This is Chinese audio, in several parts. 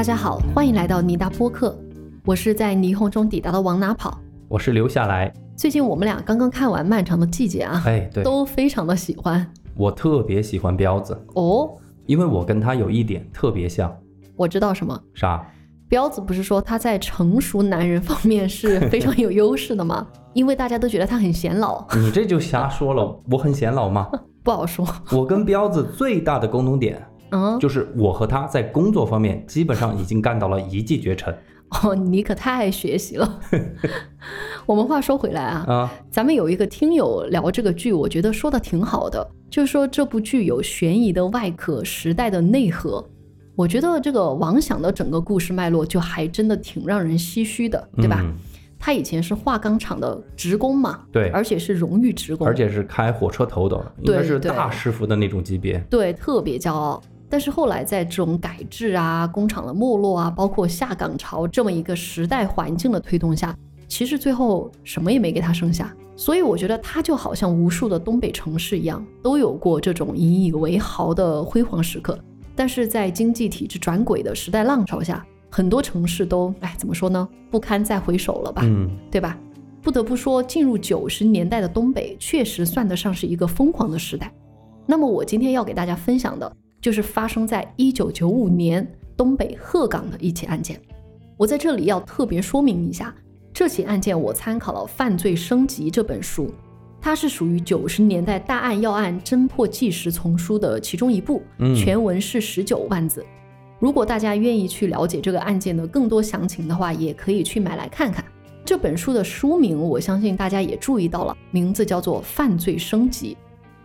大家好，欢迎来到尼达播客，我是在霓虹中抵达的往哪跑。我是留下来，最近我们俩刚刚看完《漫长的季节》啊，哎，对，都非常的喜欢我特别喜欢彪子，哦。因为我跟他有一点特别像，我知道什么，啥？彪子不是说他在成熟男人方面是非常有优势的吗？因为大家都觉得他很显老，你这就瞎说了，我很显老吗？不好说。我跟彪子最大的共同点嗯，就是我和他在工作方面基本上已经干到了一骑绝尘 哦，你可太爱学习了。我们话说回来啊，啊，咱们有一个听友聊这个剧，我觉得说的挺好的，就是说这部剧有悬疑的外壳，时代的内核。我觉得这个王想的整个故事脉络就还真的挺让人唏嘘的，对吧？嗯他以前是化钢厂的职工嘛，对，而且是荣誉职工，而且是开火车头的，应该是大师傅的那种级别。对特别骄傲。但是后来在这种改制啊、工厂的没落啊，包括下岗潮这么一个时代环境的推动下，其实最后什么也没给他剩下。所以我觉得他就好像无数的东北城市一样，都有过这种引以为豪的辉煌时刻。但是在经济体制转轨的时代浪潮下，很多城市都哎怎么说呢，不堪再回首了吧？嗯，对吧？不得不说，进入九十年代的东北确实算得上是一个疯狂的时代。那么我今天要给大家分享的就是发生在一九九五年东北鹤岗的一起案件。我在这里要特别说明一下，这起案件我参考了《犯罪升级》这本书，它是属于九十年代大案要案侦破纪实丛书的其中一部，嗯全文是十九万字。如果大家愿意去了解这个案件的更多详情的话，也可以去买来看看。这本书的书名，我相信大家也注意到了，名字叫做《犯罪升级》。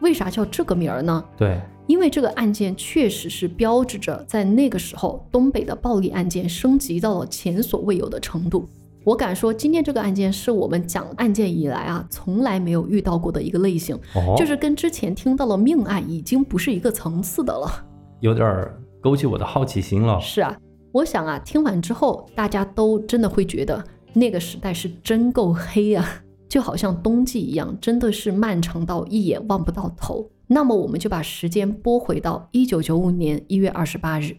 为啥叫这个名儿呢？对，因为这个案件确实是标志着在那个时候东北的暴力案件升级到了前所未有的程度。我敢说，今天这个案件是我们讲案件以来啊从来没有遇到过的一个类型，哦，就是跟之前听到的命案已经不是一个层次的了。有点儿勾起我的好奇心了。是啊，我想啊，听完之后大家都真的会觉得那个时代是真够黑啊，就好像冬季一样，真的是漫长到一眼望不到头。那么我们就把时间拨回到一九九五年一月二十八日。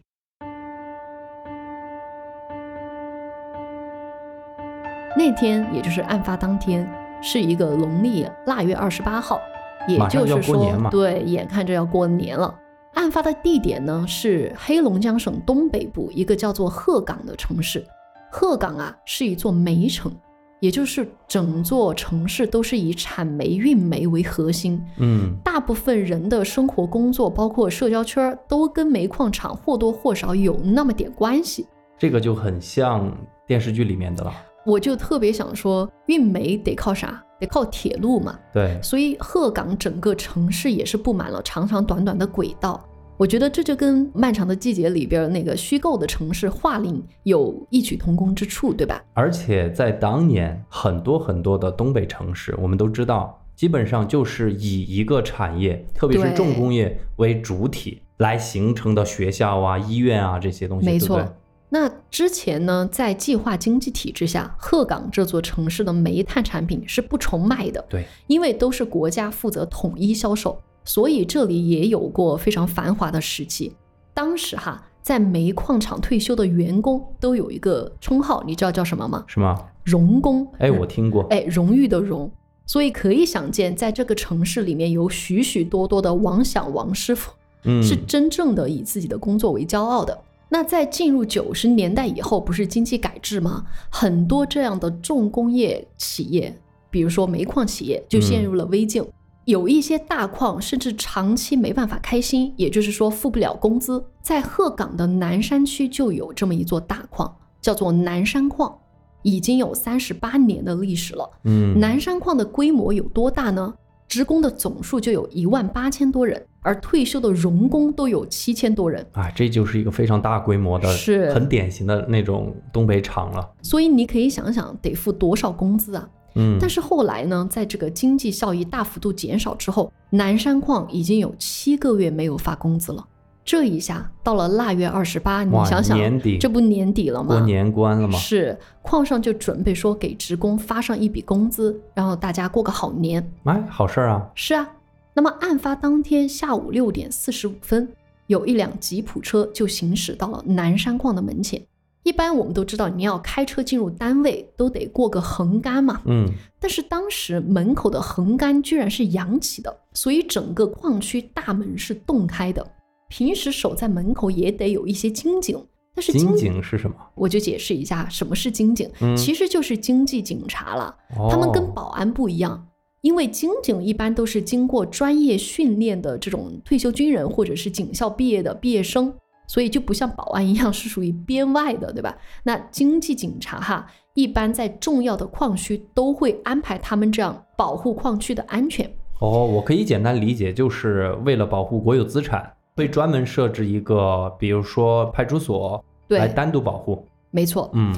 那天，也就是案发当天，是一个农历腊月二十八号，也就是说对，眼看着要过年了。案发的地点呢是黑龙江省东北部一个叫做鹤岗的城市。鹤岗啊是一座煤城，也就是整座城市都是以产煤、运煤为核心，嗯，大部分人的生活、工作，包括社交圈儿，都跟煤矿厂或多或少有那么点关系。这个就很像电视剧里面的了。我就特别想说，运煤得靠啥？得靠铁路嘛。对，所以鹤岗整个城市也是布满了长长短短的轨道。我觉得这就跟《漫长的季节》里边那个虚构的城市桦林有异曲同工之处，对吧？而且在当年，很多很多的东北城市，我们都知道，基本上就是以一个产业，特别是重工业为主体来形成的学校啊、医院啊这些东西，没错对不对？那之前呢，在计划经济体制下，鹤岗这座城市的煤炭产品是不愁卖的，对，因为都是国家负责统一销售，所以这里也有过非常繁华的时期。当时哈，在煤矿厂退休的员工都有一个称号，你知道叫什么吗？什么？荣工。哎，我听过，哎，荣誉的荣。所以可以想见，在这个城市里面有许许多多的王想王师傅，嗯，是真正的以自己的工作为骄傲的。那在进入九十年代以后，不是经济改制吗？很多这样的重工业企业，比如说煤矿企业，就陷入了危境。有一些大矿甚至长期没办法开新，也就是说付不了工资。在鹤岗的南山区就有这么一座大矿，叫做南山矿，已经有三十八年的历史了。嗯，南山矿的规模有多大呢？职工的总数就有一万八千多人，而退休的荣工都有七千多人。啊，这就是一个非常大规模的，是很典型的那种东北厂了。所以你可以想想，得付多少工资啊？嗯，但是后来呢，在这个经济效益大幅度减少之后，南山矿已经有七个月没有发工资了。这一下到了腊月二十八，你想想，年底这不年底了吗？过年关了吗？是矿上就准备说给职工发上一笔工资，然后大家过个好年。哎，好事儿啊！是啊，那么案发当天下午六点四十五分，有一辆吉普车就行驶到了南山矿的门前。一般我们都知道，你要开车进入单位都得过个横杆嘛。嗯，但是当时门口的横杆居然是扬起的，所以整个矿区大门是洞开的。平时守在门口也得有一些经警，但是金警是什么？我就解释一下什么是经警，嗯其实就是经济警察了。哦他们跟保安不一样，因为经警一般都是经过专业训练的这种退休军人或者是警校毕业的毕业生，所以就不像保安一样 是属于编外的，对吧？那经济警察哈，一般在重要的矿区都会安排他们这样保护矿区的安全。哦，我可以简单理解，就是为了保护国有资产，会专门设置一个，比如说派出所来，单独保护。没错。嗯，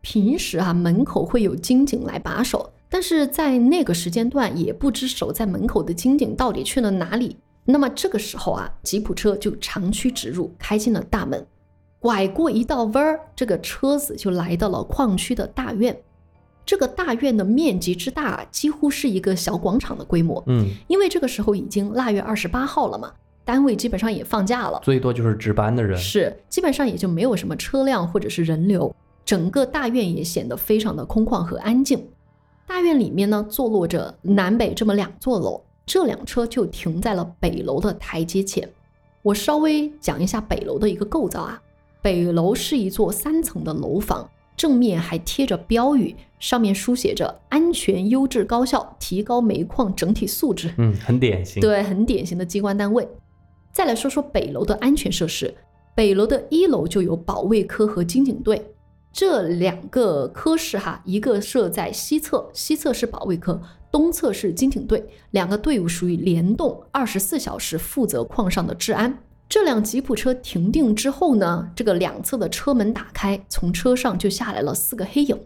平时啊，门口会有金警来把守，但是在那个时间段，也不知守在门口的金警到底去了哪里。那么这个时候啊，吉普车就长驱直入，开进了大门，拐过一道弯儿，这个车子就来到了矿区的大院。这个大院的面积之大，几乎是一个小广场的规模。嗯，因为这个时候已经腊月二十八号了嘛，单位基本上也放假了，最多就是值班的人。是，基本上也就没有什么车辆或者是人流，整个大院也显得非常的空旷和安静。大院里面呢，坐落着南北这么两座楼，这辆车就停在了北楼的台阶前。我稍微讲一下北楼的一个构造啊，北楼是一座三层的楼房，正面还贴着标语，上面书写着“安全、优质、高效，提高煤矿整体素质”。嗯，很典型。，对，很典型的机关单位。再来说说北楼的安全设施，北楼的一楼就有保卫科和经警队，这两个科室哈，一个设在西侧，西侧是保卫科，东侧是经警队，两个队伍属于联动，二十四小时负责矿上的治安。这辆吉普车停定之后呢，这个两侧的车门打开，从车上就下来了四个黑影。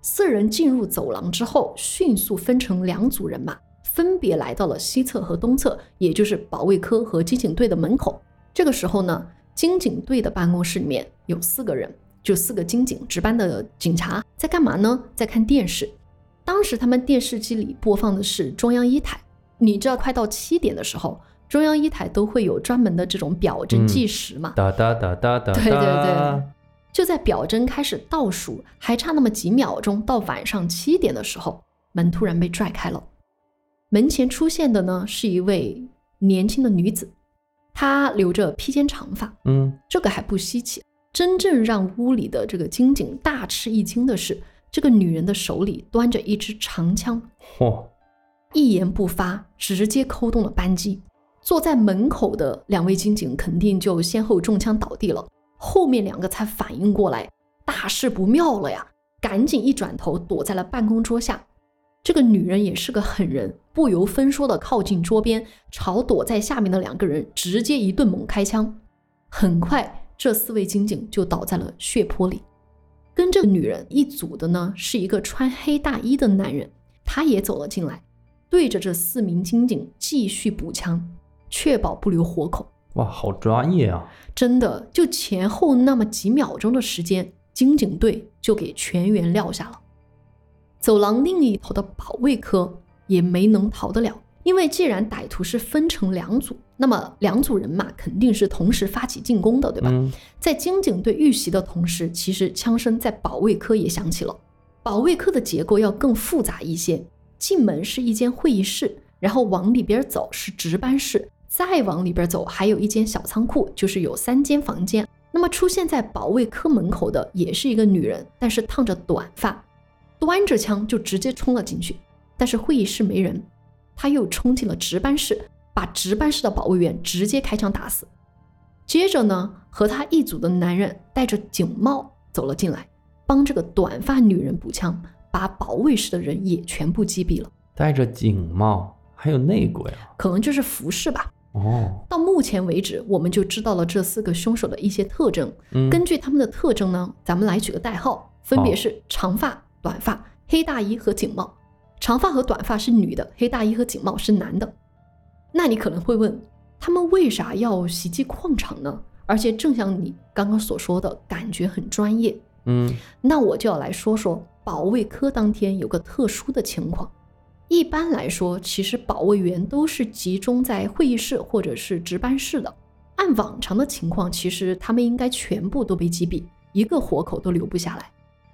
四人进入走廊之后，迅速分成两组人马，分别来到了西侧和东侧，也就是保卫科和金警队的门口。这个时候呢，经警队的办公室里面有四个人，就四个经警值班的警察在干嘛呢？在看电视。当时他们电视机里播放的是中央一台。你知道，快到七点的时候，中央一台都会有专门的这种表针嗯计时嘛。哒哒哒哒哒。对对对。就在表针开始倒数，还差那么几秒钟到晚上七点的时候，门突然被拽开了。门前出现的呢是一位年轻的女子，她留着披肩长发，嗯，这个还不稀奇。真正让屋里的这个金警大吃一惊的是，这个女人的手里端着一支长枪，嚯，一言不发，直接扣动了扳机。坐在门口的两位金警肯定就先后中枪倒地了。后面两个才反应过来，大事不妙了呀！赶紧一转头躲在了办公桌下。这个女人也是个狠人，不由分说的靠近桌边，朝躲在下面的两个人直接一顿猛开枪。很快，这四位警警就倒在了血泊里。跟这个女人一组的呢，是一个穿黑大衣的男人，他也走了进来，对着这四名金警继续补枪，确保不留活口。哇，好专业啊！真的，就前后那么几秒钟的时间，金警队就给全员撂下了。走廊另一头的保卫科也没能逃得了，因为既然歹徒是分成两组，那么两组人马肯定是同时发起进攻的，对吧？嗯，在经警队遇袭的同时，其实枪声在保卫科也响起了。保卫科的结构要更复杂一些，进门是一间会议室，然后往里边走是值班室，再往里边走还有一间小仓库，就是有三间房间。那么出现在保卫科门口的也是一个女人，但是烫着短发，端着枪就直接冲了进去。但是会议室没人，她又冲进了值班室，把值班室的保卫员直接开枪打死。接着呢，和他一组的男人戴着警帽走了进来，帮这个短发女人补枪，把保卫室的人也全部击毙了。戴着警帽，还有内鬼啊！可能就是服饰吧。哦，到目前为止，我们就知道了这四个凶手的一些特征。嗯，根据他们的特征呢，咱们来取个代号，分别是长发、短发、黑大衣和警帽。长发和短发是女的，黑大衣和警帽是男的。那你可能会问，他们为啥要袭击矿场呢？而且正像你刚刚所说的，感觉很专业。嗯，那我就要来说说保卫科当天有个特殊的情况。一般来说，其实保卫员都是集中在会议室或者是值班室的。按往常的情况，其实他们应该全部都被击毙，一个活口都留不下来。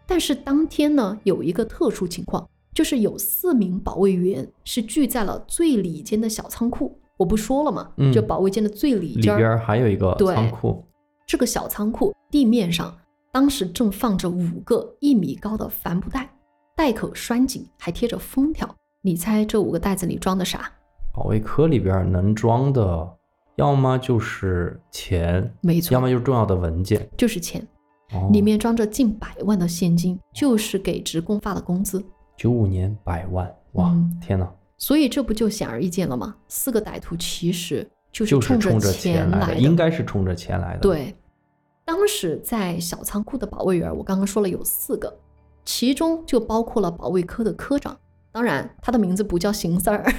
但是当天呢，有一个特殊情况，就是有四名保卫员是聚在了最里间的小仓库。我不说了吗？嗯就保卫间的最里里间儿还有一个仓库，这个小仓库地面上，当时正放着五个一米高的帆布袋，袋口拴紧，还贴着封条。你猜这五个袋子里装的啥？保卫科里边儿能装的，要么就是钱，没错，要么就是重要的文件。就是钱，哦里面装着近百万的现金，就是给职工发的工资。九五年百万，哇，嗯天哪！所以这不就显而易见了吗？四个歹徒其实就是就是冲着钱钱来的，应该是冲着钱来的。，对，当时在小仓库的保卫员，我刚刚说了有四个，其中就包括了保卫科的科长。当然，他的名字不叫邢三儿，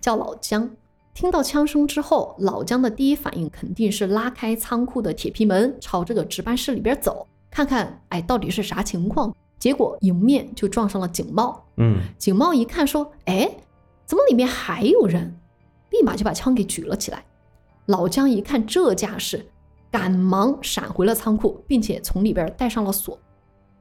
叫老姜。听到枪声之后，老姜的第一反应肯定是拉开仓库的铁皮门，朝这个值班室里边走，看看，哎，到底是啥情况。结果迎面就撞上了警帽。嗯，警帽一看说：“哎，怎么里面还有人？”立马就把枪给举了起来。老姜一看这架势，赶忙闪回了仓库，并且从里边带上了锁。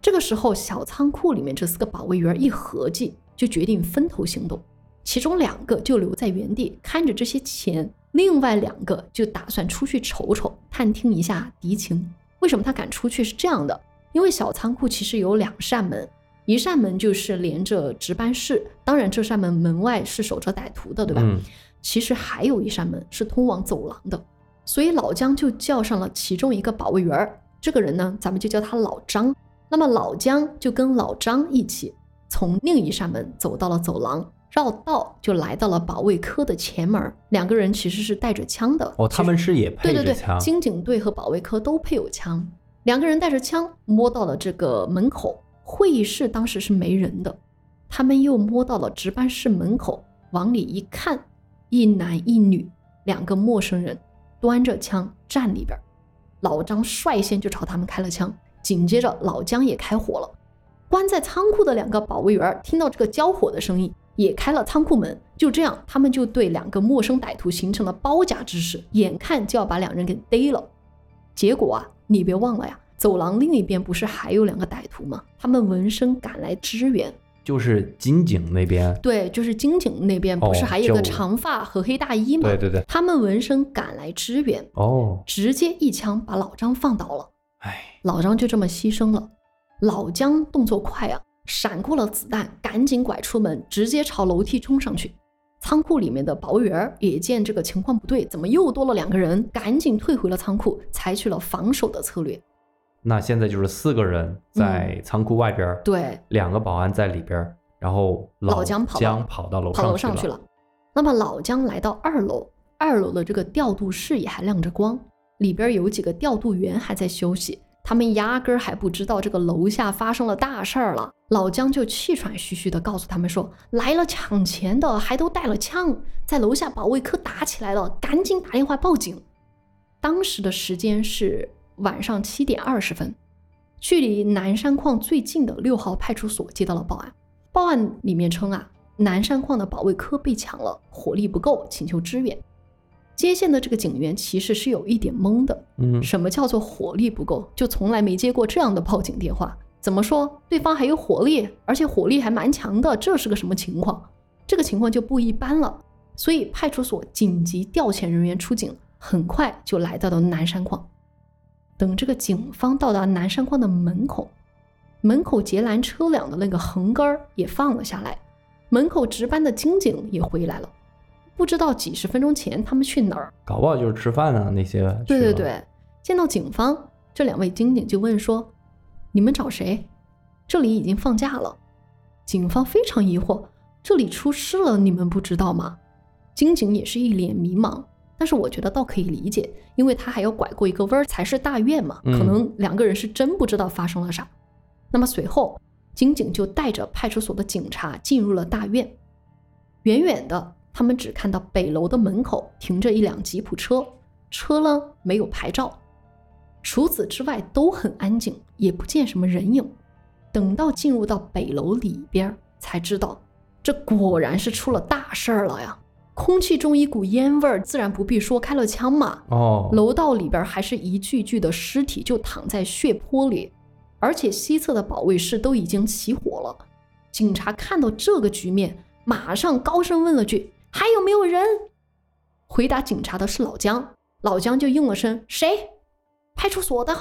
这个时候，小仓库里面这四个保卫员一合计，就决定分头行动。其中两个就留在原地看着这些钱，另外两个就打算出去瞅瞅，探听一下敌情。为什么他敢出去？是这样的，因为小仓库其实有两扇门，一扇门就是连着值班室，当然这扇门门外是守着歹徒的，对吧？嗯其实还有一扇门是通往走廊的，所以老姜就叫上了其中一个保卫员儿，这个人呢，咱们就叫他老张。那么老姜就跟老张一起从另一扇门走到了走廊，绕道就来到了保卫科的前门。两个人其实是带着枪的，哦，他们是也配对对对，着枪，刑警队和保卫科都配有枪，两个人带着枪摸到了这个门口，会议室当时是没人的，他们又摸到了值班室门口，往里一看，一男一女两个陌生人端着枪站里边，老张率先就朝他们开了枪，紧接着老姜也开火了。关在仓库的两个保卫员听到这个交火的声音，也开了仓库门。就这样，他们就对两个陌生歹徒形成了包夹之势，眼看就要把两人给逮了。结果啊，你别忘了呀，走廊另一边不是还有两个歹徒吗？他们闻声赶来支援。就是金井那边。对，就是金井那边不是哦还有个长发和黑大衣吗？对对对，他们闻声赶来支援，哦，直接一枪把老张放倒了。哎，老张就这么牺牲了。老姜动作快啊，闪过了子弹，赶紧拐出门，直接朝楼梯冲上去。仓库里面的保育员也见这个情况不对，怎么又多了两个人？赶紧退回了仓库，采取了防守的策略。那现在就是四个人在仓库外边儿，对，两个保安在里边儿，然后老姜跑到姜跑到楼跑楼上上去了。那么老姜来到二楼，二楼的这个调度室也还亮着光，里边有几个调度员还在休息，他们压根儿还不知道这个楼下发生了大事儿了。老姜就气喘吁吁地告诉他们说：“来了抢钱的，还都带了枪，在楼下保卫科打起来了，赶紧打电话报警。”当时的时间是晚上七点二十分，距离南山矿最近的六号派出所接到了报案。报案里面称啊，南山矿的保卫科被抢了，火力不够，请求支援。接线的这个警员其实是有一点懵的，嗯，什么叫做火力不够？就从来没接过这样的报警电话。怎么说？对方还有火力，而且火力还蛮强的，这是个什么情况？这个情况就不一般了。所以派出所紧急调遣人员出警，很快就来到了南山矿。等这个警方到达南山矿的门口，门口截拦车辆的那个横杆儿也放了下来，门口值班的金警也回来了。不知道几十分钟前他们去哪儿？搞不好就是吃饭啊那些。对对对，见到警方，这两位金警就问说：“你们找谁？这里已经放假了。”警方非常疑惑：“这里出事了，你们不知道吗？”金警也是一脸迷茫，但是我觉得倒可以理解，因为他还要拐过一个弯儿才是大院嘛，嗯可能两个人是真不知道发生了啥。那么随后，金警就带着派出所的警察进入了大院。远远的，他们只看到北楼的门口停着一辆吉普车，车呢没有牌照。除此之外都很安静，也不见什么人影。等到进入到北楼里边，才知道这果然是出了大事儿了呀！空气中一股烟味儿，自然不必说开了枪嘛。哦，楼道里边还是一具具的尸体，就躺在血泊里，而且西侧的保卫室都已经起火了。警察看到这个局面，马上高声问了句：“还有没有人？”回答警察的是老姜，老姜就应了声：“谁？派出所的。”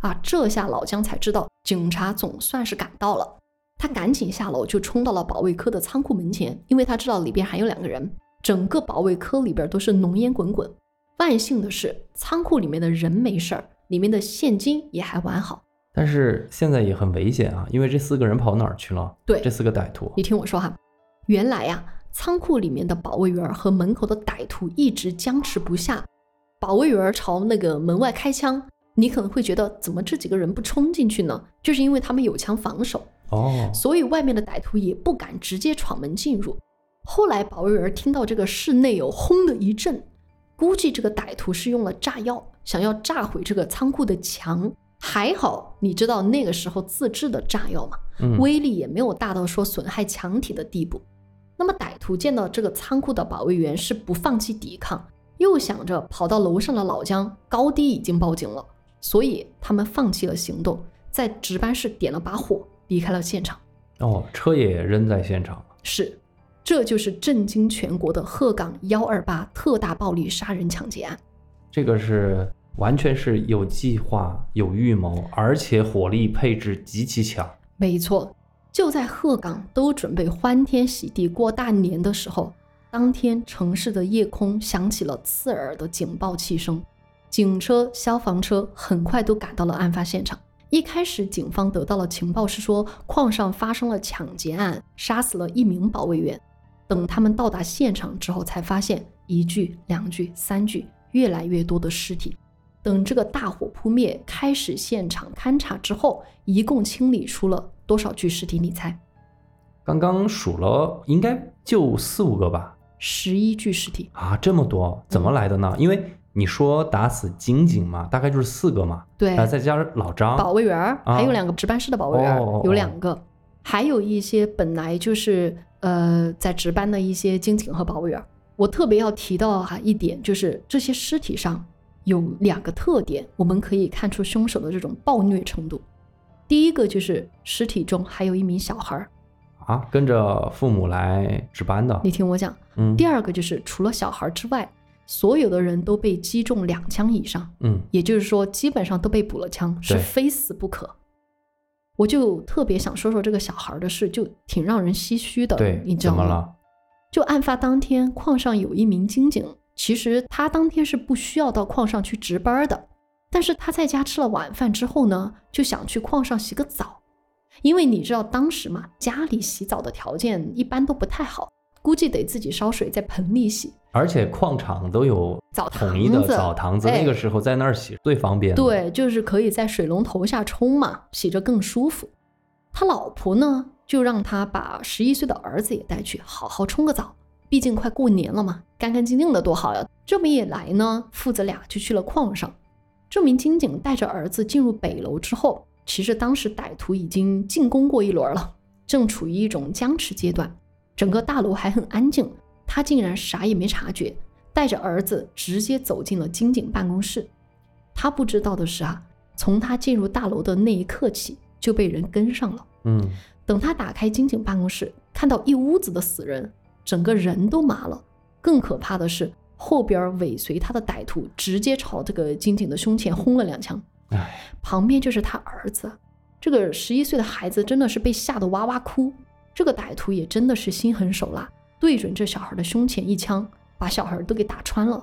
啊，这下老姜才知道警察总算是赶到了。他赶紧下楼，就冲到了保卫科的仓库门前，因为他知道里边还有两个人。整个保卫科里边都是浓烟滚滚。万幸的是，仓库里面的人没事儿，里面的现金也还完好。但是现在也很危险啊，因为这四个人跑哪儿去了？对这四个歹徒。你听我说哈，原来呀，仓库里面的保卫员和门口的歹徒一直僵持不下。保卫员朝那个门外开枪，你可能会觉得怎么这几个人不冲进去呢？就是因为他们有枪防守，哦，所以外面的歹徒也不敢直接闯门进入。后来保卫员听到这个室内有轰的一阵，估计这个歹徒是用了炸药，想要炸毁这个仓库的墙。还好，你知道那个时候自制的炸药吗？嗯，威力也没有大到说损害墙体的地步。那么歹徒见到这个仓库的保卫员是不放弃抵抗，又想着跑到楼上的老姜高低已经报警了，所以他们放弃了行动，在值班室点了把火，离开了现场。哦，车也扔在现场了。是，这就是震惊全国的鹤岗幺二八特大暴力杀人抢劫案。这个是完全是有计划、有预谋，而且火力配置极其强。没错，就在鹤岗都准备欢天喜地过大年的时候，当天城市的夜空响起了刺耳的警报器声，警车、消防车很快都赶到了案发现场。一开始，警方得到了情报是说矿上发生了抢劫案，杀死了一名保卫员。等他们到达现场之后，才发现一具、两具、三具，越来越多的尸体。等这个大火扑灭，开始现场勘查之后，一共清理出了多少具尸体？你猜？刚刚数了，应该就四五个吧？十一具尸体。啊，这么多，怎么来的呢？因为你说打死金警嘛，大概就是四个嘛，对再加上老张，保卫员还有两个值班室的保卫员儿，哦哦有两个，还有一些本来就是呃在值班的一些警警和保卫员儿。我特别要提到哈一点，就是这些尸体上有两个特点，我们可以看出凶手的这种暴虐程度。第一个就是尸体中还有一名小孩儿，啊，跟着父母来值班的。你听我讲。嗯，第二个就是除了小孩儿之外，所有的人都被击中两枪以上。嗯，也就是说，基本上都被补了枪，是非死不可。我就特别想说说这个小孩的事，就挺让人唏嘘的。对，你知道吗？怎么了？就案发当天，矿上有一名金警，其实他当天是不需要到矿上去值班的，但是他在家吃了晚饭之后呢，就想去矿上洗个澡，因为你知道当时嘛，家里洗澡的条件一般都不太好，估计得自己烧水在盆里洗。而且矿场都有澡堂统一的子澡堂子，哎那个时候在那儿洗最方便的。，对，就是可以在水龙头下冲嘛，洗着更舒服。他老婆呢，就让他把十一岁的儿子也带去，好好冲个澡。毕竟快过年了嘛，干干净净的多好呀。这么一来呢，父子俩就去了矿上。这名金警带着儿子进入北楼之后，其实当时歹徒已经进攻过一轮了，正处于一种僵持阶段。整个大楼还很安静，他竟然啥也没察觉，带着儿子直接走进了金警办公室。他不知道的是啊，从他进入大楼的那一刻起，就被人跟上了。嗯，等他打开金警办公室，看到一屋子的死人，整个人都麻了。更可怕的是，后边尾随他的歹徒直接朝这个金井的胸前轰了两枪，哎，旁边就是他儿子，这个十一岁的孩子真的是被吓得哇哇哭。这个歹徒也真的是心狠手辣，对准这小孩的胸前一枪，把小孩都给打穿了。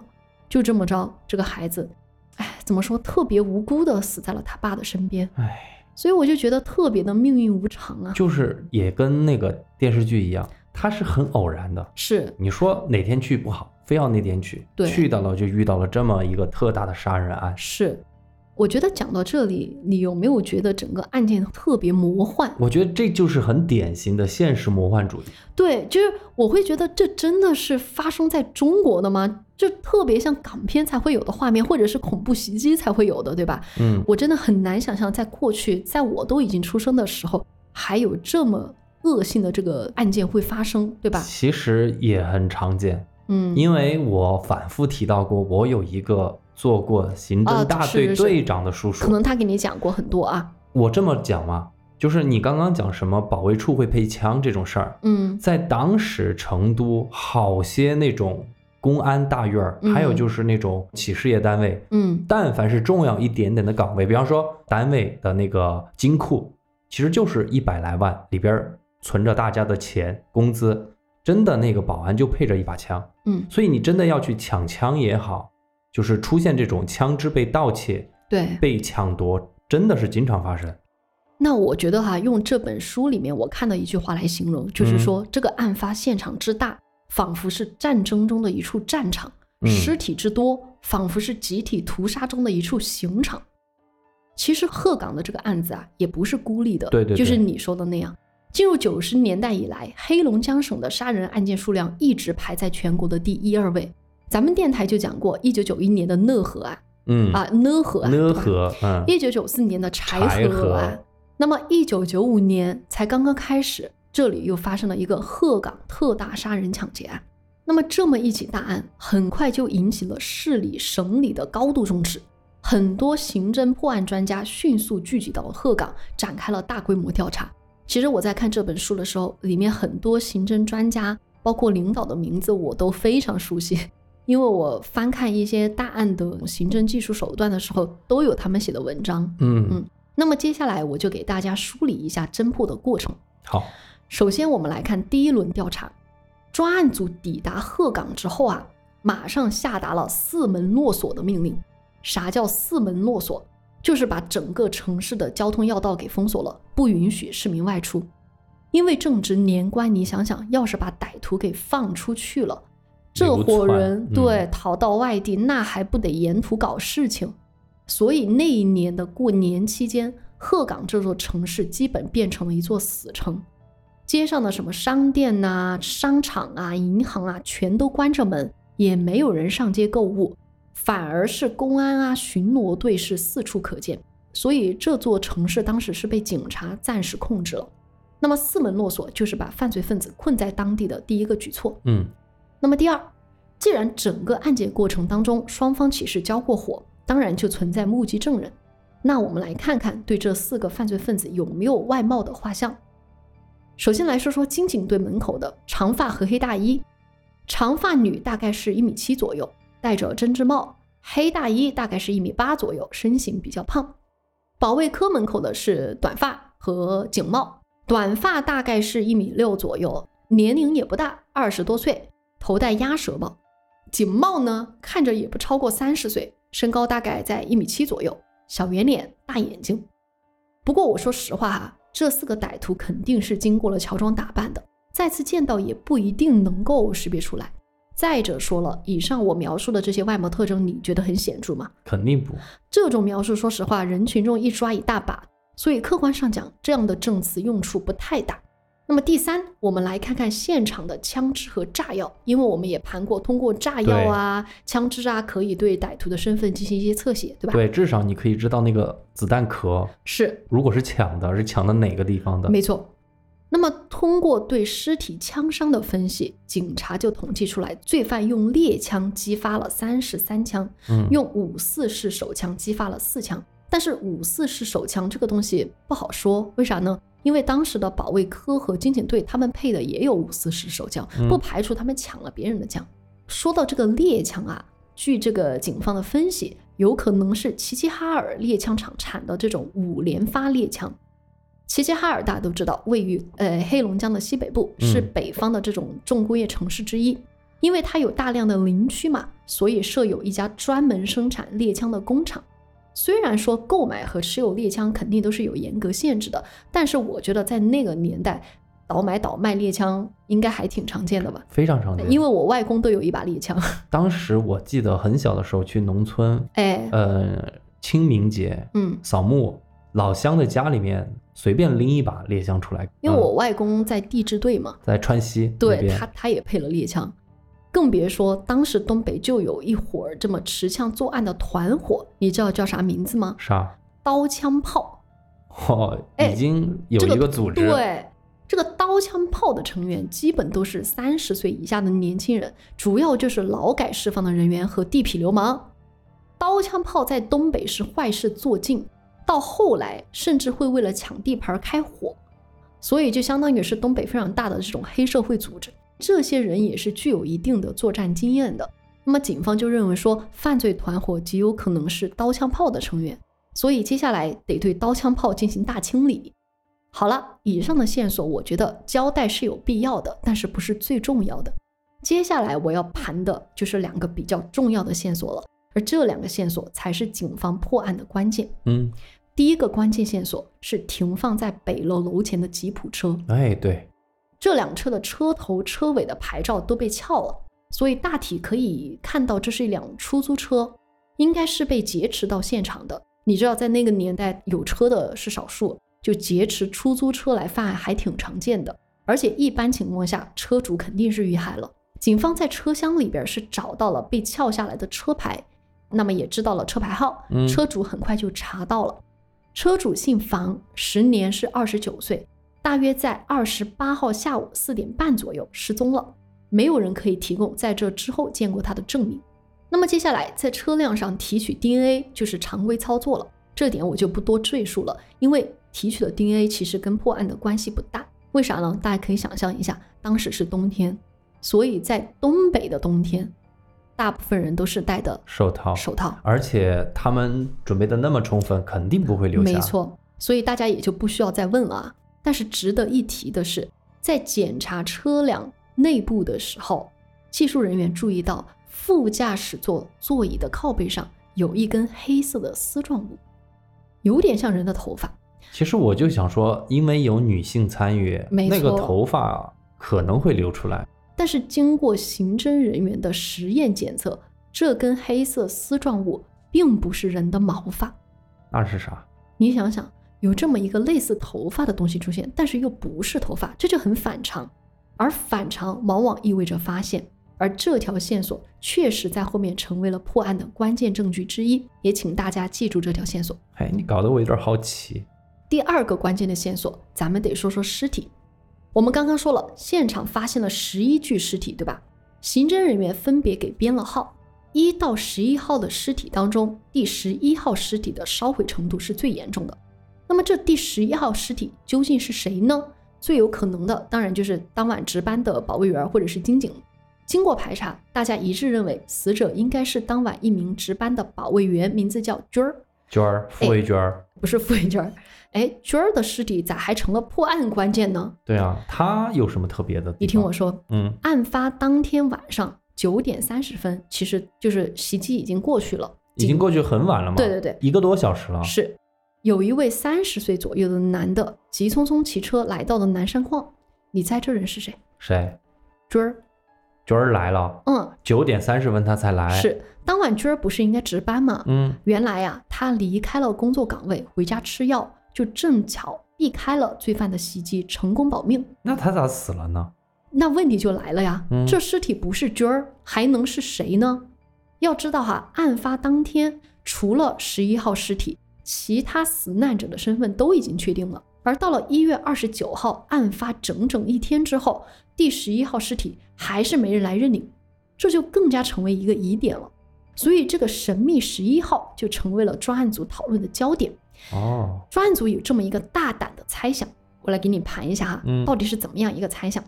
就这么着，这个孩子，哎，怎么说，特别无辜的死在了他爸的身边。哎，所以我就觉得特别的命运无常啊。就是也跟那个电视剧一样，它是很偶然的。是，你说哪天去不好，非要那天去，对去到了就遇到了这么一个特大的杀人案。是，我觉得讲到这里，你有没有觉得整个案件特别魔幻？我觉得这就是很典型的现实魔幻主义。对，就是我会觉得这真的是发生在中国的吗？就特别像港片才会有的画面，或者是恐怖袭击才会有的，对吧？嗯，我真的很难想象，在过去，在我都已经出生的时候，还有这么恶性的这个案件会发生，对吧？其实也很常见。嗯，因为我反复提到过，我有一个做过刑啊侦大队队长的叔叔。可能他给你讲过很多啊。我这么讲嘛，就是你刚刚讲什么保卫处会配枪这种事儿，嗯。在当时成都好些那种公安大院儿，嗯。还有就是那种企事业单位，嗯。但凡是重要一点点的岗位，比方说单位的那个金库，其实就是一百来万，里边儿存着大家的钱、工资，真的那个保安就配着一把枪，嗯，所以你真的要去抢枪也好，就是出现这种枪支被盗窃、对。被抢夺，真的是经常发生。那我觉得哈、用这本书里面我看到一句话来形容，就是嗯说、这个案发现场之大，仿佛是战争中的一处战场；嗯尸体之多，仿佛是集体屠杀中的一处刑场。其实鹤岗的这个案子啊，也不是孤立的，对对对就是你说的那样。进入九十年代以来，黑龙江省的杀人案件数量一直排在全国的第一二位。咱们电台就讲过，一九九一年的讷河案。嗯，啊，讷河案，讷河，嗯，一九九四年的柴柴河。河案，那么一九九五年才刚刚开始，这里又发生了一个鹤岗特大杀人抢劫案。那么这么一起大案，很快就引起了市里、省里的高度重视，很多刑侦破案专家迅速聚集到了鹤岗，展开了大规模调查。其实我在看这本书的时候，里面很多刑侦专家，包括领导的名字，我都非常熟悉。因为我翻看一些大案的刑侦技术手段的时候，都有他们写的文章。嗯嗯那么接下来我就给大家梳理一下侦破的过程。好，首先，我们来看第一轮调查。专案组抵达鹤岗之后啊，马上下达了四门落锁的命令。啥叫四门落锁？就是把整个城市的交通要道给封锁了，不允许市民外出。因为正值年关，你想想，要是把歹徒给放出去了，这伙人嗯对逃到外地，那还不得沿途搞事情？所以那一年的过年期间，鹤岗这座城市基本变成了一座死城，街上的什么商店呐、商场啊、银行啊，全都关着门，也没有人上街购物，反而是公安啊、巡逻队是四处可见。所以这座城市当时是被警察暂时控制了。那么四门落锁就是把犯罪分子困在当地的第一个举措。嗯那么第二，既然整个案件过程当中双方起是交过火，当然就存在目击证人。那我们来看看对这四个犯罪分子有没有外貌的画像。首先来说说金警队门口的长发和黑大衣，长发女大概是一米七左右，戴着针织帽；黑大衣大概是一米八左右，身形比较胖。保卫科门口的是短发和警帽，短发大概是一米六左右，年龄也不大，二十多岁，头戴鸭舌帽。警帽呢，看着也不超过三十岁，身高大概在一米七左右，小圆脸，大眼睛。不过我说实话哈、这四个歹徒肯定是经过了乔装打扮的，再次见到也不一定能够识别出来。再者说了，以上我描述的这些外貌特征，你觉得很显著吗？肯定不。这种描述，说实话，人群中一抓一大把，所以客观上讲，这样的证词用处不太大。那么第三，我们来看看现场的枪支和炸药，因为我们也盘过，通过炸药啊、枪支啊，可以对歹徒的身份进行一些侧写，对吧？，对，至少你可以知道那个子弹壳，是如果是抢的，是抢的哪个地方的？没错。那么通过对尸体枪伤的分析，警察就统计出来，罪犯用猎枪击发了三十三枪，嗯，用五四式手枪击发了四枪。但是五四式手枪这个东西不好说，为啥呢？因为当时的保卫科和军警队他们配的也有五四式手枪，嗯不排除他们抢了别人的枪。说到这个猎枪啊，据这个警方的分析，有可能是齐齐哈尔猎枪厂产的这种五连发猎枪。齐齐哈尔大家都知道，位于呃黑龙江的西北部，是嗯北方的这种重工业城市之一。因为它有大量的林区嘛，所以设有一家专门生产猎枪的工厂。虽然说购买和持有猎枪肯定都是有严格限制的，但是我觉得在那个年代，倒买倒卖猎枪应该还挺常见的吧。非常常见。因为我外公都有一把猎枪，当时我记得很小的时候去农村，哎，呃，清明节嗯，扫墓，老乡的家里面随便拎一把猎枪出来，因为我嗯外公在地质队嘛，在川西对他，他也配了猎枪，更别说当时东北就有一伙儿这么持枪作案的团伙，你知道叫啥名字吗？啥？刀枪炮。哦，哎已经有一个组织，对，这个刀枪炮的成员基本都是三十岁以下的年轻人，主要就是劳改释放的人员和地痞流氓。刀枪炮在东北是坏事做尽，到后来甚至会为了抢地盘开火，所以就相当于是东北非常大的这种黑社会组织。这些人也是具有一定的作战经验的。那么警方就认为说，犯罪团伙极有可能是刀枪炮的成员，所以接下来得对刀枪炮进行大清理。好了，以上的线索我觉得交代是有必要的，但是不是最重要的。接下来我要盘的就是两个比较重要的线索了，而这两个线索才是警方破案的关键。嗯，第一个关键线索是停放在北楼楼前的吉普车，哎，对，这辆车的车头、车尾的牌照都被撬了，所以大体可以看到这是一辆出租车，应该是被劫持到现场的。你知道，在那个年代有车的是少数。就劫持出租车来犯案还挺常见的，而且一般情况下车主肯定是遇害了。警方在车厢里边是找到了被撬下来的车牌，那么也知道了车牌号，车主很快就查到了。车主姓房，时年是二十九岁，大约在二十八号下午四点半左右失踪了，没有人可以提供在这之后见过他的证明。那么接下来在车辆上提取 DNA 就是常规操作了，这点我就不多赘述了，因为。提取的 DNA 其实跟破案的关系不大，为啥呢？大家可以想象一下，当时是冬天，所以在东北的冬天，大部分人都是戴的手套。手套，而且他们准备的那么充分，肯定不会留下。没错，所以大家也就不需要再问了。但是值得一提的是，在检查车辆内部的时候，技术人员注意到副驾驶座座椅的靠背上有一根黑色的丝状物，有点像人的头发。其实我就想说，因为有女性参与，那个头发可能会流出来。但是经过刑侦人员的实验检测，这根黑色丝状物并不是人的毛发，那是啥？你想想，有这么一个类似头发的东西出现，但是又不是头发，这就很反常。而反常往往意味着发现，而这条线索确实在后面成为了破案的关键证据之一。也请大家记住这条线索。哎，你搞得我有点好奇。第二个关键的线索，咱们得说说尸体。我们刚刚说了，现场发现了十一具尸体，对吧？刑侦人员分别给编了号，一到十一号的尸体当中，第十一号尸体的烧毁程度是最严重的。那么这第十一号尸体究竟是谁呢？最有可能的，当然就是当晚值班的保卫员或者是金警。经过排查，大家一致认为死者应该是当晚一名值班的保卫员，名字叫娟儿。娟儿，付卫娟儿，不是傅云娟儿。哎，娟儿的尸体咋还成了破案关键呢？对啊，他有什么特别的？你听我说，嗯，案发当天晚上九点三十分，其实就是袭击已经过去了，已经过去很晚了吗？对对对，一个多小时了。是，有一位三十岁左右的男的急匆匆骑车来到了南山矿，你猜这人是谁？谁？娟儿。娟儿来了。嗯，九点三十分他才来。是。当晚娟儿不是应该值班吗？嗯，原来呀，他离开了工作岗位，回家吃药，就正巧避开了罪犯的袭击，成功保命。那他咋死了呢？那问题就来了呀，这尸体不是娟儿，还能是谁呢？要知道哈，案发当天，除了十一号尸体，其他死难者的身份都已经确定了。而到了一月二十九号，案发整整一天之后，第十一号尸体还是没人来认领，这就更加成为一个疑点了。所以这个神秘十一号就成为了专案组讨论的焦点。哦，专案组有这么一个大胆的猜想，我来给你盘一下哈，到底是怎么样一个猜想？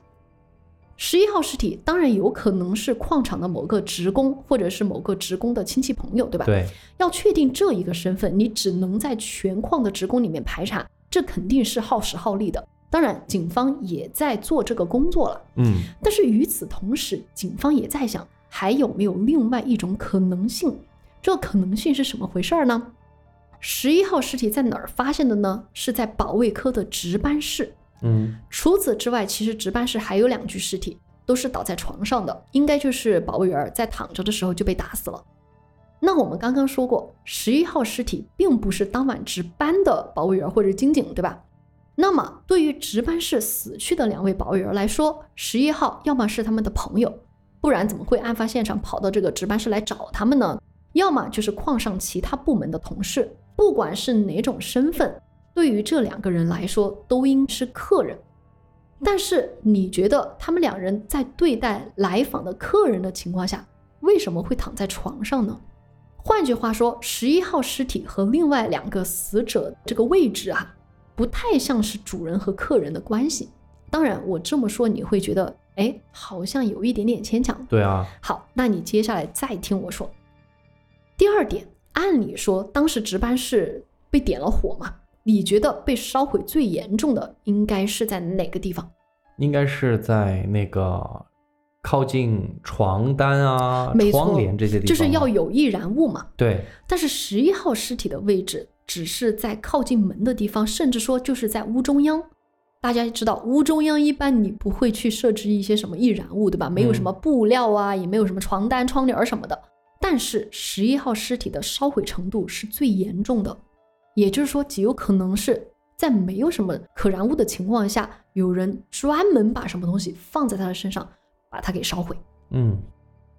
十一号尸体当然有可能是矿场的某个职工，或者是某个职工的亲戚朋友，对吧？对。要确定这一个身份，你只能在全矿的职工里面排查，这肯定是耗时耗力的。当然，警方也在做这个工作了。嗯。但是与此同时，警方也在想。还有没有另外一种可能性？这可能性是什么回事儿呢？十一号尸体在哪儿发现的呢？是在保卫科的值班室。嗯，除此之外，其实值班室还有两具尸体，都是倒在床上的，应该就是保卫员在躺着的时候就被打死了。那我们刚刚说过，十一号尸体并不是当晚值班的保卫员或者金警，对吧？那么对于值班室死去的两位保卫员来说，十一号要么是他们的朋友。不然怎么会案发现场跑到这个值班室来找他们呢？要么就是矿上其他部门的同事，不管是哪种身份，对于这两个人来说都应是客人。但是你觉得他们两人在对待来访的客人的情况下，为什么会躺在床上呢？换句话说，十一号尸体和另外两个死者这个位置啊，不太像是主人和客人的关系。当然，我这么说你会觉得，哎，好像有一点点牵强。对啊，好，那你接下来再听我说。第二点，按理说当时值班室被点了火嘛，你觉得被烧毁最严重的应该是在哪个地方？应该是在那个靠近床单啊、窗帘这些地方，就是要有易燃物嘛。对，但是十一号尸体的位置只是在靠近门的地方，甚至说就是在屋中央。大家知道，屋中央一般你不会去设置一些什么易燃物，对吧？没有什么布料啊，也没有什么床单、窗帘儿什么的。但是十一号尸体的烧毁程度是最严重的，也就是说，极有可能是在没有什么可燃物的情况下，有人专门把什么东西放在他的身上，把他给烧毁。嗯，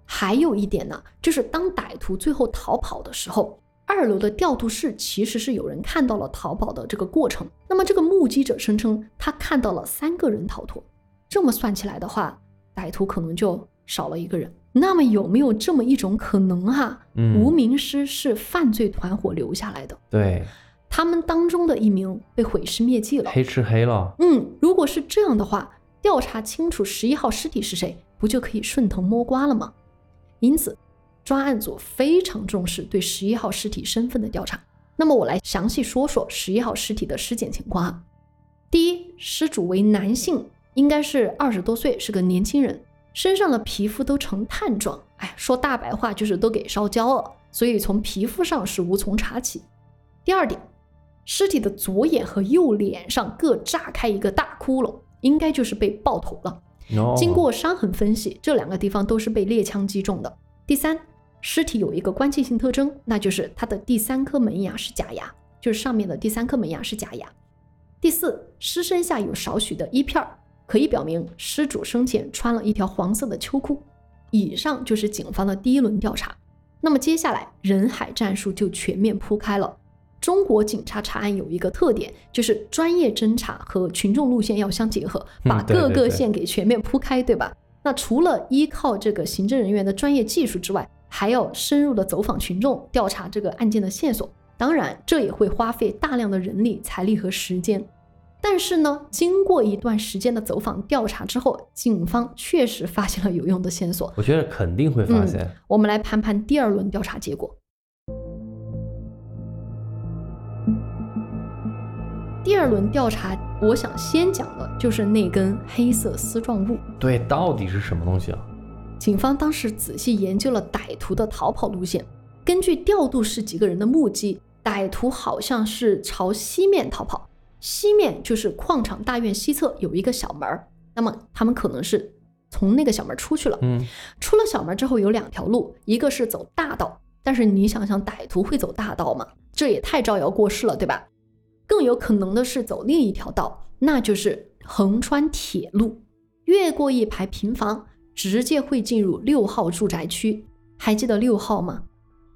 还有一点呢，就是当歹徒最后逃跑的时候，二楼的调度室其实是有人看到了逃跑的这个过程。那么这个目击者声称他看到了三个人逃脱，这么算起来的话，歹徒可能就少了一个人。那么有没有这么一种可能哈？嗯无名尸是犯罪团伙留下来的，对，他们当中的一名被毁尸灭迹了。黑吃黑了。嗯，如果是这样的话，调查清楚十一号尸体是谁，不就可以顺藤摸瓜了吗？因此，专案组非常重视对十一号尸体身份的调查。那么，我来详细说说十一号尸体的尸检情况啊。第一，失主为男性，应该是二十多岁，是个年轻人，身上的皮肤都呈炭状，哎，说大白话就是都给烧焦了，所以从皮肤上是无从查起。第二点，尸体的左眼和右脸上各炸开一个大窟窿，应该就是被爆头了。哦经过伤痕分析，这两个地方都是被猎枪击中的。第三，尸体有一个关键性特征，那就是它的第三颗门牙是假牙，就是上面的第三颗门牙是假牙。第四，尸身下有少许的衣片儿，可以表明失主生前穿了一条黄色的秋裤。以上就是警方的第一轮调查。那么接下来人海战术就全面铺开了。中国警察查案有一个特点，就是专业侦查和群众路线要相结合，嗯把各个线给全面铺开，对吧？那除了依靠这个行政人员的专业技术之外，还要深入的走访群众，调查这个案件的线索。当然，这也会花费大量的人力、财力和时间。但是呢，经过一段时间的走访调查之后，警方确实发现了有用的线索。我觉得肯定会发现。我们来盘盘第二轮调查结果。第二轮调查，我想先讲的就是那根黑色丝状物。对，到底是什么东西啊？警方当时仔细研究了歹徒的逃跑路线，根据调度室几个人的目击，歹徒好像是朝西面逃跑，西面就是矿场大院西侧有一个小门儿，那么他们可能是从那个小门出去了。嗯，出了小门之后有两条路，一个是走大道，但是你想想，歹徒会走大道吗？这也太招摇过市了，对吧？更有可能的是走另一条道，那就是横穿铁路，越过一排平房，直接会进入六号住宅区。还记得六号吗？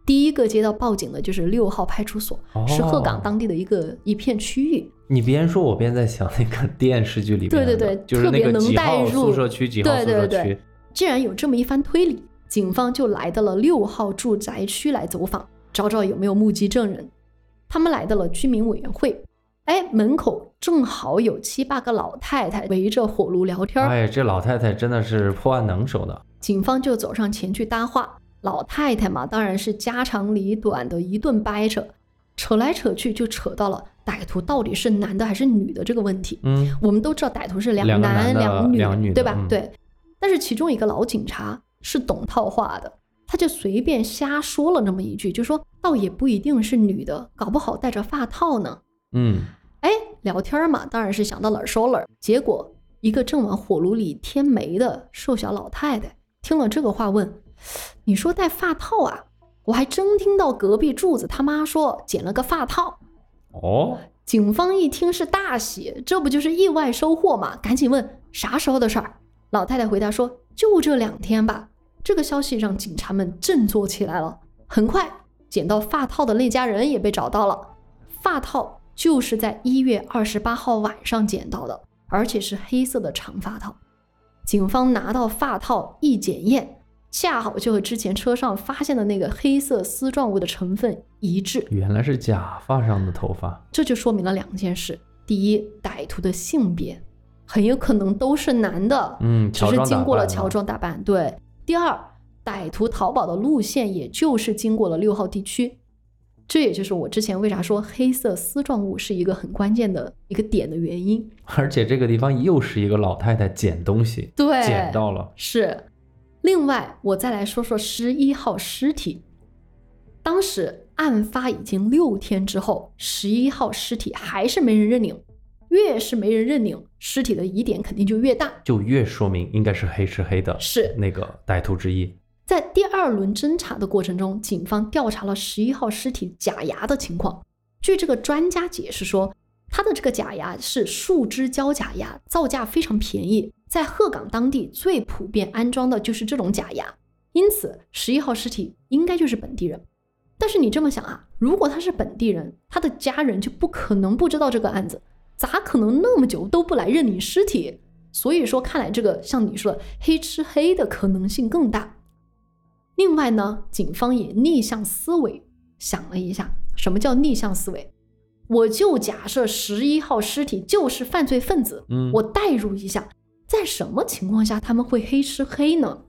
第一个接到报警的就是六号派出所，是鹤岗哦当地的一个一片区域。你边说，我边在想那个 电视剧里边的，对对对就是特别能那个几号带入宿舍区，几号对宿舍对对区。既然有这么一番推理，警方就来到了六号住宅区来走访，找找有没有目击证人。他们来到了居民委员会，哎，门口正好有七八个老太太围着火炉聊天儿，哎，这老太太真的是破案能手的。警方就走上前去搭话。老太太嘛，当然是家长里短的一顿掰扯，扯来扯去就扯到了歹徒到底是男的还是女的这个问题。嗯，我们都知道歹徒是两男两女，两女对吧？嗯对。但是其中一个老警察是懂套话的，他就随便瞎说了那么一句，就说倒也不一定是女的，搞不好戴着发套呢。嗯，哎，聊天嘛，当然是想到哪儿说哪儿。结果一个正往火炉里添煤的瘦小老太太听了这个话，问：“你说戴发套啊？我还真听到隔壁柱子他妈说捡了个发套。”哦，警方一听是大喜，这不就是意外收获吗？赶紧问啥时候的事儿。老太太回答说：“就这两天吧。”这个消息让警察们振作起来了。很快，捡到发套的那家人也被找到了。发套就是在一月二十八号晚上捡到的，而且是黑色的长发套。警方拿到发套一检验，恰好就和之前车上发现的那个黑色丝状物的成分一致。原来是假发上的头发。这就说明了两件事：第一，歹徒的性别很有可能都是男的，嗯，只是经过了乔装打扮。对，第二，歹徒逃跑的路线也就是经过了六号地区，这也就是我之前为啥说黑色丝状物是一个很关键的一个点的原因。而且这个地方又是一个老太太捡东西，对，捡到了。是。另外，我再来说说十一号尸体。当时案发已经六天之后，十一号尸体还是没人认领。越是没人认领，尸体的疑点肯定就越大。就越说明应该是黑吃黑的是那个歹徒之一。在第二轮侦查的过程中，警方调查了十一号尸体假牙的情况。据这个专家解释说，他的这个假牙是树脂胶假牙，造价非常便宜，在鹤岗当地最普遍安装的就是这种假牙，因此十一号尸体应该就是本地人。但是你这么想啊，如果他是本地人，他的家人就不可能不知道这个案子，咋可能那么久都不来认领尸体？所以说，看来这个像你说的黑吃黑的可能性更大。另外呢，警方也逆向思维想了一下，什么叫逆向思维？我就假设十一号尸体就是犯罪分子，嗯我代入一下，在什么情况下他们会黑吃黑呢？